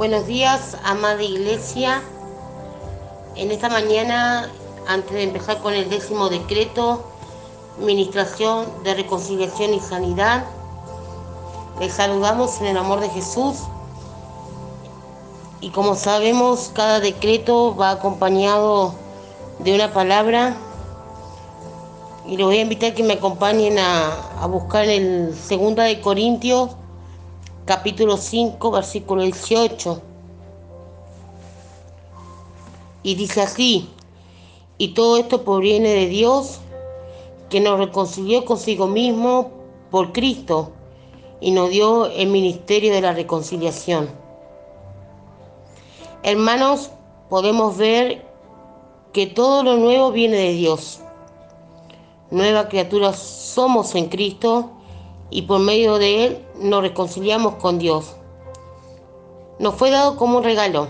Buenos días, amada iglesia. En esta mañana, antes de empezar con el décimo decreto, ministración de reconciliación y sanidad, les saludamos en el amor de Jesús. Y como sabemos, cada decreto va acompañado de una palabra. Y les voy a invitar que me acompañen a, a buscar el Segunda de Corintios capítulo 5, versículo 18. Y dice así, y todo esto proviene de Dios, que nos reconcilió consigo mismo por Cristo y nos dio el ministerio de la reconciliación. Hermanos, podemos ver que todo lo nuevo viene de Dios. Nueva criatura somos en Cristo y por medio de Él nos reconciliamos con Dios. Nos fue dado como un regalo.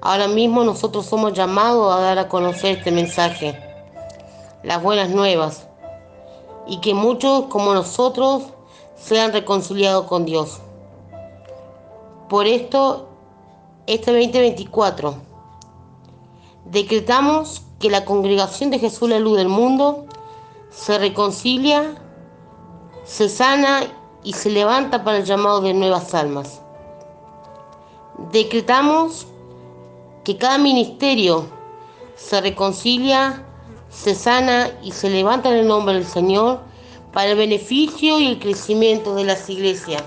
Ahora mismo nosotros somos llamados a dar a conocer este mensaje, las buenas nuevas, y que muchos como nosotros sean reconciliados con Dios. Por esto, este 2024, decretamos que la congregación de Jesús la luz del mundo se reconcilia se sana y se levanta para el llamado de nuevas almas. Decretamos que cada ministerio se reconcilia, se sana y se levanta en el nombre del Señor para el beneficio y el crecimiento de las iglesias.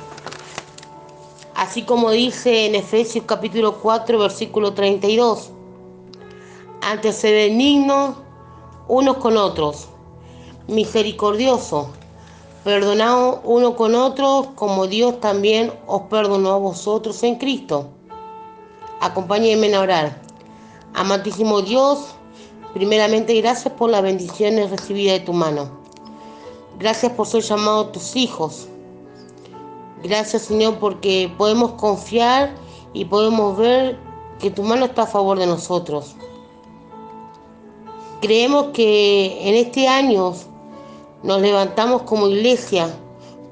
Así como dice en Efesios capítulo 4, versículo 32, antes se benignos unos con otros, misericordioso Perdonaos uno con otro como Dios también os perdonó a vosotros en Cristo. Acompáñenme a orar. Amantísimo Dios, primeramente gracias por las bendiciones recibidas de tu mano. Gracias por ser llamado tus hijos. Gracias Señor porque podemos confiar y podemos ver que tu mano está a favor de nosotros. Creemos que en este año nos levantamos como iglesia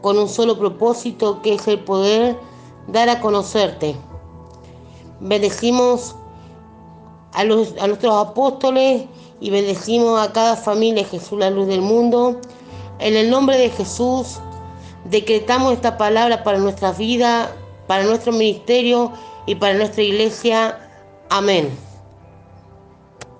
con un solo propósito que es el poder dar a conocerte. Bendecimos a, los, a nuestros apóstoles y bendecimos a cada familia Jesús la luz del mundo. En el nombre de Jesús decretamos esta palabra para nuestra vida, para nuestro ministerio y para nuestra iglesia. Amén.